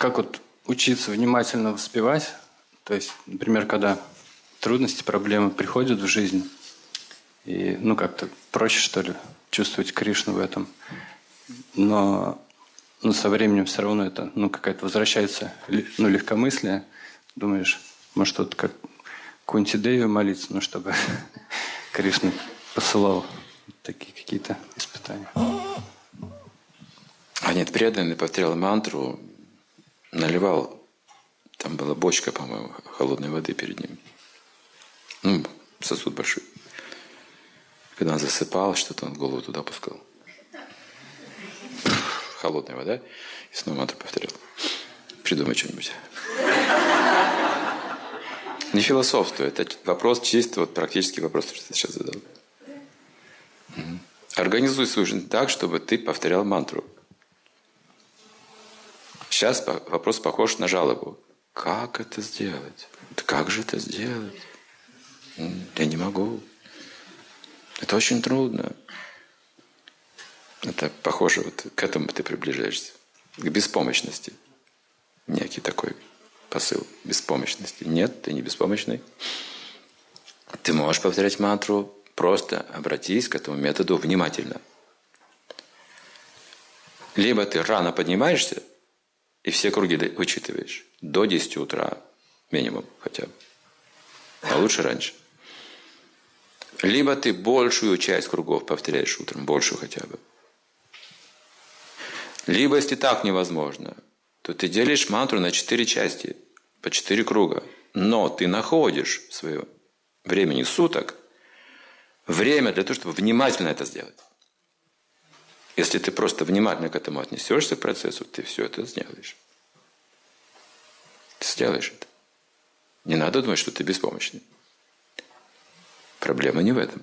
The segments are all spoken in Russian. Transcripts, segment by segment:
как вот учиться внимательно воспевать, то есть, например, когда трудности, проблемы приходят в жизнь, и, ну, как-то проще, что ли, чувствовать Кришну в этом. Но ну, со временем все равно это, ну, какая-то возвращается, ну, легкомыслие. Думаешь, может, вот как Кунти Деви молиться, ну, чтобы Кришна посылал такие какие-то испытания. А нет, преданный повторял мантру, наливал, там была бочка, по-моему, холодной воды перед ним. Ну, сосуд большой. Когда он засыпал, что-то он голову туда пускал. Холодная вода. И снова мантру повторял. Придумай что-нибудь. Не философствую, это вопрос чисто, вот практический вопрос, что ты сейчас задал. Организуй свою жизнь так, чтобы ты повторял мантру. Сейчас вопрос похож на жалобу. Как это сделать? Как же это сделать? Я не могу. Это очень трудно. Это похоже, вот к этому ты приближаешься. К беспомощности. Некий такой посыл беспомощности. Нет, ты не беспомощный. Ты можешь повторять мантру, просто обратись к этому методу внимательно. Либо ты рано поднимаешься и все круги вычитываешь до 10 утра минимум хотя бы. А лучше раньше. Либо ты большую часть кругов повторяешь утром, большую хотя бы. Либо, если так невозможно, то ты делишь мантру на четыре части, по четыре круга. Но ты находишь свое времени суток, время для того, чтобы внимательно это сделать. Если ты просто внимательно к этому отнесешься к процессу, ты все это сделаешь. Ты сделаешь это. Не надо думать, что ты беспомощный. Проблема не в этом.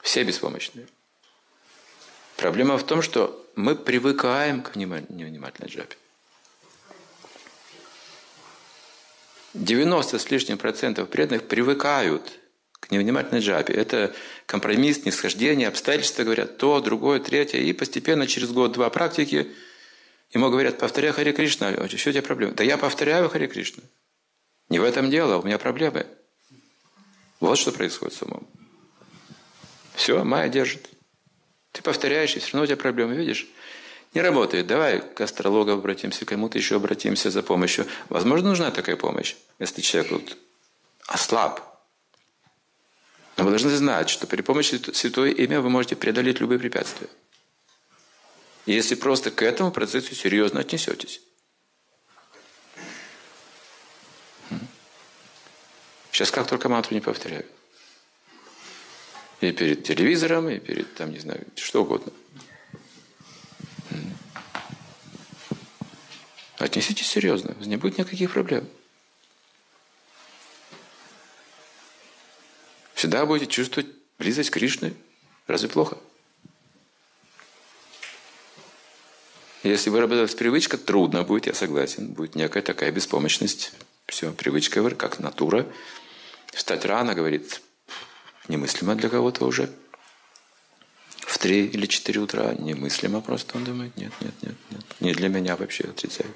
Все беспомощные. Проблема в том, что мы привыкаем к невнимательной джапе. 90 с лишним процентов преданных привыкают к невнимательной джапе. Это компромисс, нисхождение, обстоятельства говорят то, другое, третье. И постепенно через год-два практики ему говорят, повторяй Хари Кришна, что у тебя проблема? Да я повторяю Хари Кришна. Не в этом дело, у меня проблемы. Вот что происходит с умом. Все, Майя держит. Ты повторяешь, и все равно у тебя проблемы, видишь? Не работает. Давай к астрологу обратимся, к кому-то еще обратимся за помощью. Возможно, нужна такая помощь, если человек вот ослаб. Но вы должны знать, что при помощи святое имя вы можете преодолеть любые препятствия. Если просто к этому процессу серьезно отнесетесь. Сейчас как только мантру не повторяю. И перед телевизором, и перед, там, не знаю, что угодно. Отнеситесь серьезно, не будет никаких проблем. Всегда будете чувствовать близость к Кришне. Разве плохо? Если выработалась привычка, трудно будет, я согласен. Будет некая такая беспомощность. Все, привычка, как натура. Встать рано, говорит, немыслимо для кого-то уже. В три или четыре утра немыслимо просто. Он думает, нет, нет, нет, нет. Не для меня вообще отрицаю.